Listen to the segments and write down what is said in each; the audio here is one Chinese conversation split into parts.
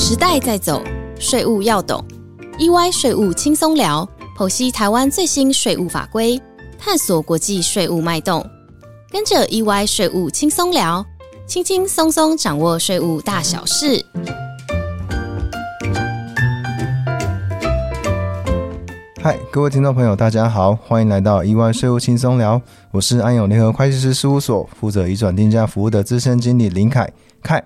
时代在走，税务要懂。EY 税务轻松聊，剖析台湾最新税务法规，探索国际税务脉动。跟着 EY 税务轻松聊，轻轻松松掌握税务大小事。嗨，各位听众朋友，大家好，欢迎来到 EY 税务轻松聊。我是安永联合会计师事务所负责移转定价服务的资深经理林凯凯。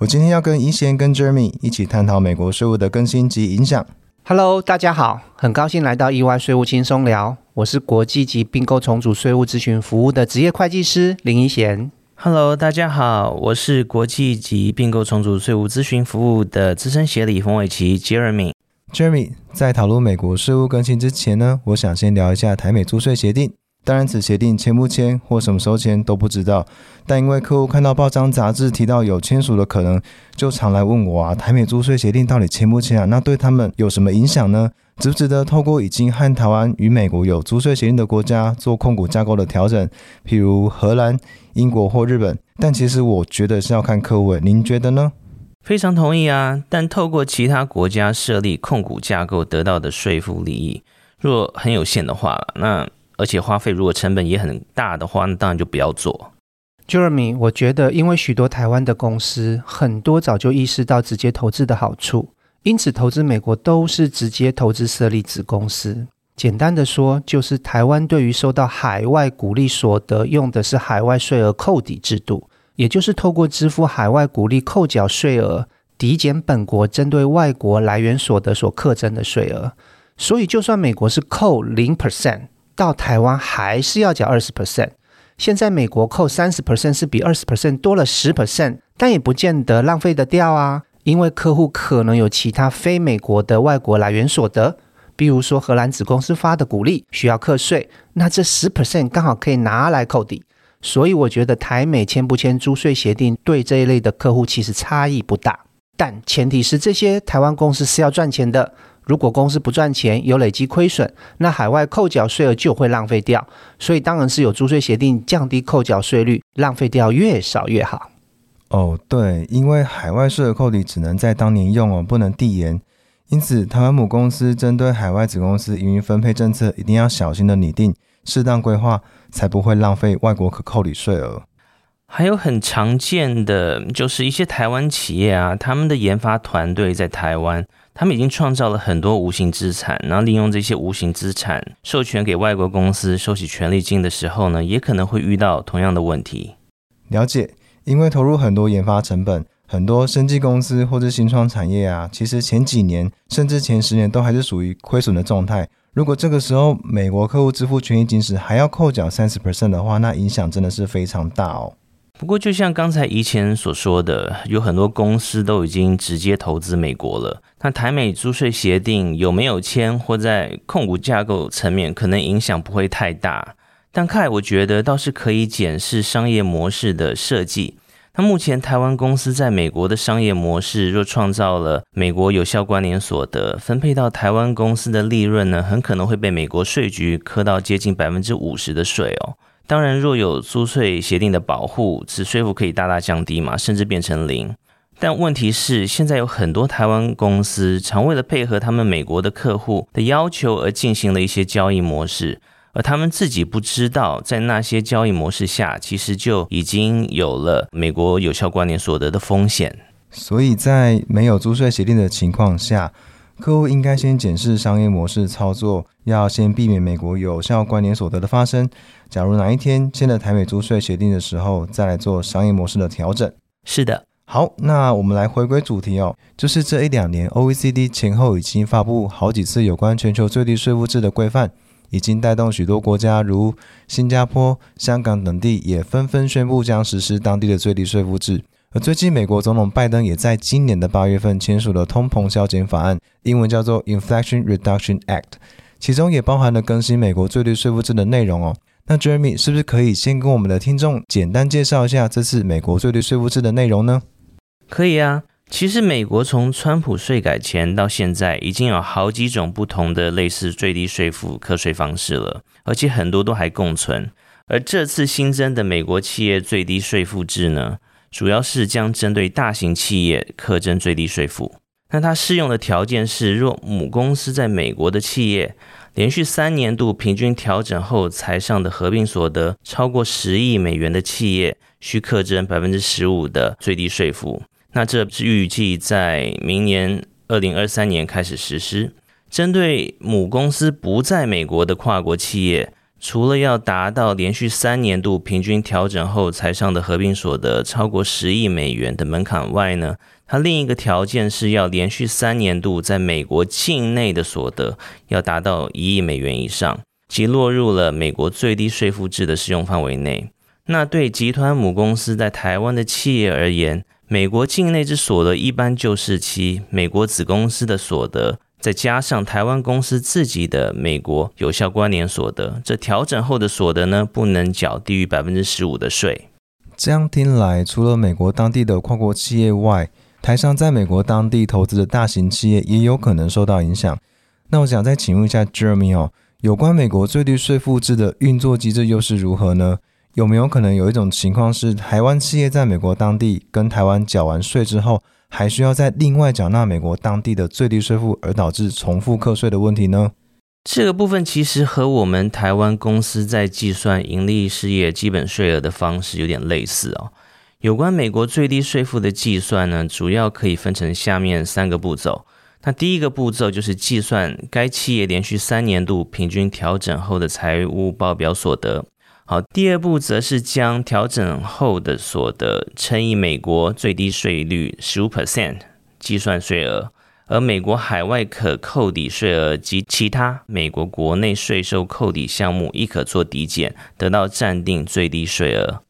我今天要跟一贤跟 Jeremy 一起探讨美国税务的更新及影响。Hello，大家好，很高兴来到意外税务轻松聊，我是国际级并购重组税务咨询服务的职业会计师林一贤。Hello，大家好，我是国际级并购重组税务咨询服务的资深协理冯伟奇 Jeremy。Jeremy 在讨论美国税务更新之前呢，我想先聊一下台美租税协定。当然，此协定签不签或什么时候签都不知道，但因为客户看到报章杂志提到有签署的可能，就常来问我啊，台美租税协定到底签不签啊？那对他们有什么影响呢？值不值得透过已经和台湾与美国有租税协定的国家做控股架构的调整，譬如荷兰、英国或日本？但其实我觉得是要看客户，您觉得呢？非常同意啊，但透过其他国家设立控股架构得到的税负利益，若很有限的话，那而且花费如果成本也很大的话，那当然就不要做。Jeremy，我觉得因为许多台湾的公司很多早就意识到直接投资的好处，因此投资美国都是直接投资设立子公司。简单的说，就是台湾对于收到海外股利所得用的是海外税额扣抵制度，也就是透过支付海外股利扣缴税额，抵减本国针对外国来源所得所课征的税额。所以，就算美国是扣零 percent，到台湾还是要缴二十 percent。现在美国扣三十 percent 是比二十 percent 多了十 percent，但也不见得浪费得掉啊，因为客户可能有其他非美国的外国来源所得，比如说荷兰子公司发的股利需要课税，那这十 percent 刚好可以拿来扣抵。所以我觉得台美签不签租税协定对这一类的客户其实差异不大，但前提是这些台湾公司是要赚钱的。如果公司不赚钱，有累积亏损，那海外扣缴税额就会浪费掉。所以当然是有租税协定降低扣缴税率，浪费掉越少越好。哦，对，因为海外税额扣抵只能在当年用哦，不能递延。因此，台湾母公司针对海外子公司营运分配政策，一定要小心的拟定，适当规划，才不会浪费外国可扣抵税额。还有很常见的就是一些台湾企业啊，他们的研发团队在台湾，他们已经创造了很多无形资产，然后利用这些无形资产授权给外国公司收取权利金的时候呢，也可能会遇到同样的问题。了解，因为投入很多研发成本，很多生技公司或者新创产业啊，其实前几年甚至前十年都还是属于亏损的状态。如果这个时候美国客户支付权益金时还要扣缴三十 percent 的话，那影响真的是非常大哦。不过，就像刚才以前所说的，有很多公司都已经直接投资美国了。那台美租税协定有没有签，或在控股架构层面，可能影响不会太大。但凯，我觉得倒是可以检视商业模式的设计。那目前台湾公司在美国的商业模式，若创造了美国有效关联所得，分配到台湾公司的利润呢，很可能会被美国税局磕到接近百分之五十的税哦。当然，若有租税协定的保护，此税负可以大大降低嘛，甚至变成零。但问题是，现在有很多台湾公司常为了配合他们美国的客户的要求而进行了一些交易模式，而他们自己不知道，在那些交易模式下，其实就已经有了美国有效关联所得的风险。所以在没有租税协定的情况下，客户应该先检视商业模式操作，要先避免美国有效关联所得的发生。假如哪一天签了台美租税协定的时候，再来做商业模式的调整。是的，好，那我们来回归主题哦，就是这一两年 OECD 前后已经发布好几次有关全球最低税负制的规范，已经带动许多国家如新加坡、香港等地也纷纷宣布将实施当地的最低税负制。而最近，美国总统拜登也在今年的八月份签署了通膨削减法案，英文叫做 Inflation Reduction Act，其中也包含了更新美国最低税负制的内容哦。那 Jeremy 是不是可以先跟我们的听众简单介绍一下这次美国最低税负制的内容呢？可以啊。其实美国从川普税改前到现在，已经有好几种不同的类似最低税负课税方式了，而且很多都还共存。而这次新增的美国企业最低税负制呢，主要是将针对大型企业课征最低税负。那它适用的条件是，若母公司在美国的企业连续三年度平均调整后才上的合并所得超过十亿美元的企业，需课征百分之十五的最低税负。那这是预计在明年二零二三年开始实施。针对母公司不在美国的跨国企业。除了要达到连续三年度平均调整后才上的合并所得超过十亿美元的门槛外呢，它另一个条件是要连续三年度在美国境内的所得要达到一亿美元以上，即落入了美国最低税负制的适用范围内。那对集团母公司在台湾的企业而言，美国境内之所得一般就是其美国子公司的所得。再加上台湾公司自己的美国有效关联所得，这调整后的所得呢，不能缴低于百分之十五的税。这样听来，除了美国当地的跨国企业外，台商在美国当地投资的大型企业也有可能受到影响。那我想再请问一下 Jeremy 哦，有关美国最低税负制的运作机制又是如何呢？有没有可能有一种情况是，台湾企业在美国当地跟台湾缴完税之后？还需要再另外缴纳美国当地的最低税负，而导致重复课税的问题呢？这个部分其实和我们台湾公司在计算盈利事业基本税额的方式有点类似哦。有关美国最低税负的计算呢，主要可以分成下面三个步骤。那第一个步骤就是计算该企业连续三年度平均调整后的财务报表所得。好，第二步则是将调整后的所得乘以美国最低税率十五 percent 计算税额，而美国海外可扣抵税额及其他美国国内税收扣抵项目亦可做抵减，得到暂定最低税额。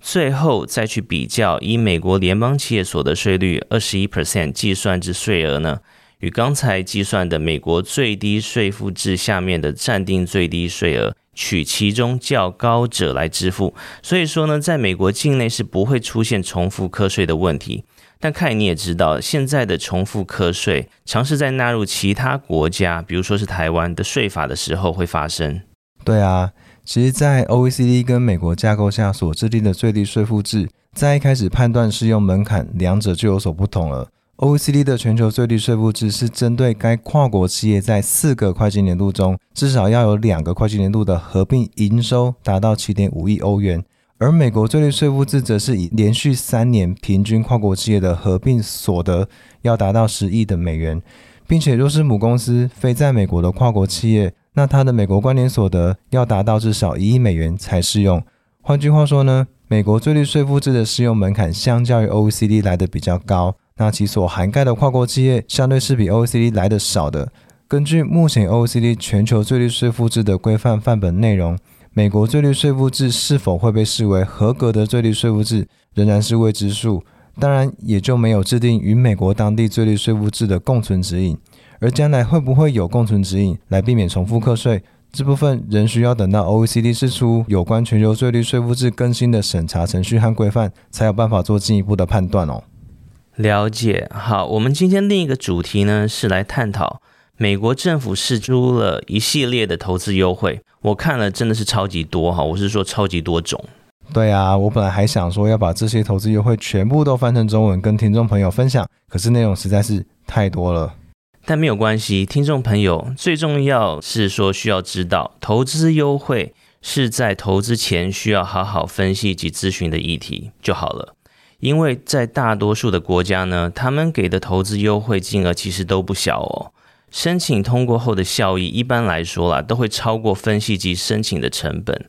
最后再去比较以美国联邦企业所得税率二十一 percent 计算之税额呢，与刚才计算的美国最低税负制下面的暂定最低税额。取其中较高者来支付，所以说呢，在美国境内是不会出现重复课税的问题。但看你也知道，现在的重复课税尝试在纳入其他国家，比如说是台湾的税法的时候会发生。对啊，其实，在 OECD 跟美国架构下所制定的最低税负制，在一开始判断适用门槛，两者就有所不同了。OECD 的全球最低税负制是针对该跨国企业在四个会计年度中至少要有两个会计年度的合并营收达到七点五亿欧元，而美国最低税负制则是以连续三年平均跨国企业的合并所得要达到十亿的美元，并且若是母公司非在美国的跨国企业，那它的美国关联所得要达到至少一亿美元才适用。换句话说呢，美国最低税负制的适用门槛相较于 OECD 来的比较高。那其所涵盖的跨国企业相对是比 OECD 来的少的。根据目前 OECD 全球最低税负制的规范范本内容，美国最低税负制是否会被视为合格的最低税负制，仍然是未知数。当然，也就没有制定与美国当地最低税负制的共存指引。而将来会不会有共存指引来避免重复课税，这部分仍需要等到 OECD 释出有关全球最低税负制更新的审查程序和规范，才有办法做进一步的判断哦。了解，好，我们今天另一个主题呢是来探讨美国政府试出了一系列的投资优惠，我看了真的是超级多哈，我是说超级多种。对啊，我本来还想说要把这些投资优惠全部都翻成中文跟听众朋友分享，可是内容实在是太多了。但没有关系，听众朋友最重要是说需要知道，投资优惠是在投资前需要好好分析及咨询的议题就好了。因为在大多数的国家呢，他们给的投资优惠金额其实都不小哦。申请通过后的效益，一般来说啦，都会超过分析及申请的成本。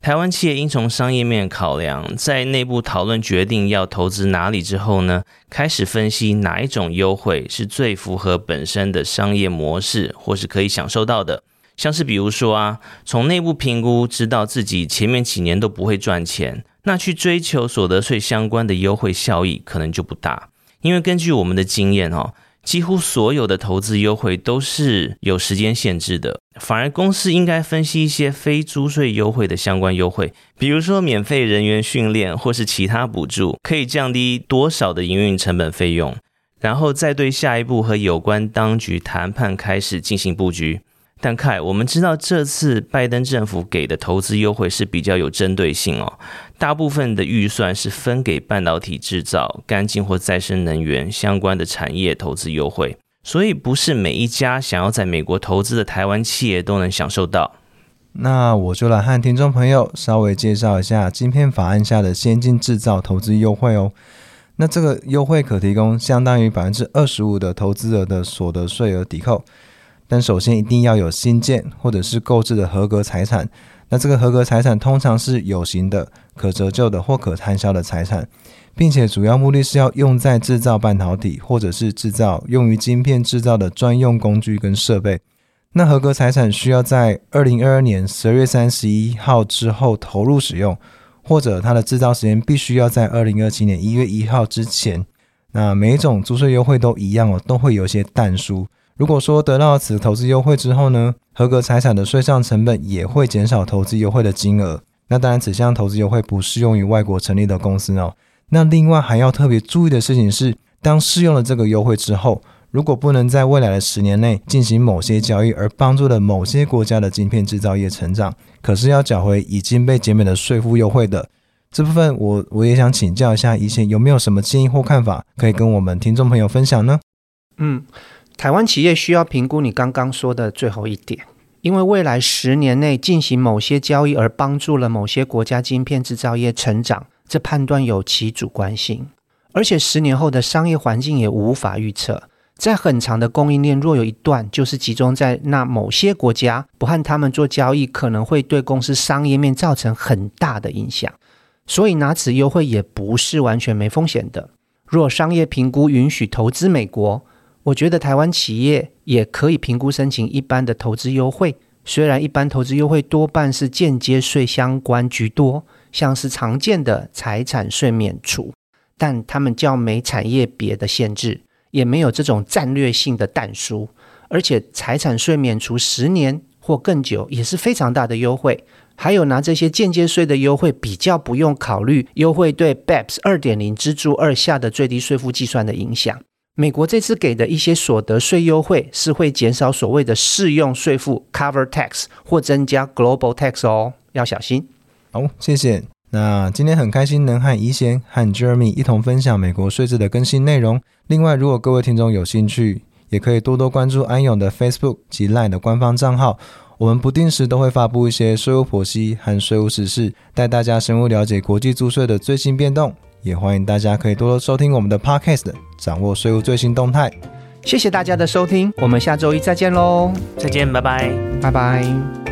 台湾企业应从商业面考量，在内部讨论决定要投资哪里之后呢，开始分析哪一种优惠是最符合本身的商业模式，或是可以享受到的。像是比如说啊，从内部评估知道自己前面几年都不会赚钱。那去追求所得税相关的优惠效益可能就不大，因为根据我们的经验哦，几乎所有的投资优惠都是有时间限制的。反而公司应该分析一些非租税优惠的相关优惠，比如说免费人员训练或是其他补助，可以降低多少的营运成本费用，然后再对下一步和有关当局谈判开始进行布局。但凯，我们知道这次拜登政府给的投资优惠是比较有针对性哦，大部分的预算是分给半导体制造、干净或再生能源相关的产业投资优惠，所以不是每一家想要在美国投资的台湾企业都能享受到。那我就来和听众朋友稍微介绍一下晶片法案下的先进制造投资优惠哦。那这个优惠可提供相当于百分之二十五的投资额的所得税额抵扣，但首先一定要有新建或者是购置的合格财产。那这个合格财产通常是有形的、可折旧的或可摊销的财产，并且主要目的是要用在制造半导体或者是制造用于晶片制造的专用工具跟设备。那合格财产需要在二零二二年十二月三十一号之后投入使用，或者它的制造时间必须要在二零二七年一月一号之前。那每一种租税优惠都一样哦，都会有一些淡书。如果说得到此投资优惠之后呢，合格财产的税上成本也会减少投资优惠的金额。那当然，此项投资优惠不适用于外国成立的公司哦。那另外还要特别注意的事情是，当适用了这个优惠之后。如果不能在未来的十年内进行某些交易，而帮助了某些国家的晶片制造业成长，可是要缴回已经被减免的税负优惠的这部分，我我也想请教一下，以前有没有什么建议或看法，可以跟我们听众朋友分享呢？嗯，台湾企业需要评估你刚刚说的最后一点，因为未来十年内进行某些交易而帮助了某些国家晶片制造业成长，这判断有其主观性，而且十年后的商业环境也无法预测。在很长的供应链，若有一段就是集中在那某些国家，不和他们做交易，可能会对公司商业面造成很大的影响。所以拿此优惠也不是完全没风险的。若商业评估允许投资美国，我觉得台湾企业也可以评估申请一般的投资优惠。虽然一般投资优惠多半是间接税相关居多，像是常见的财产税免除，但他们较没产业别的限制。也没有这种战略性的淡书，而且财产税免除十年或更久也是非常大的优惠。还有拿这些间接税的优惠，比较不用考虑优惠对 BEPS 二点零支柱二下的最低税负计算的影响。美国这次给的一些所得税优惠，是会减少所谓的适用税负 Cover Tax 或增加 Global Tax 哦，要小心。好，谢谢。那今天很开心能和怡贤和 Jeremy 一同分享美国税制的更新内容。另外，如果各位听众有兴趣，也可以多多关注安永的 Facebook 及 Line 的官方账号。我们不定时都会发布一些税务剖析和税务实事，带大家深入了解国际租税的最新变动。也欢迎大家可以多多收听我们的 Podcast，掌握税务最新动态。谢谢大家的收听，我们下周一再见喽！再见，拜拜，拜拜。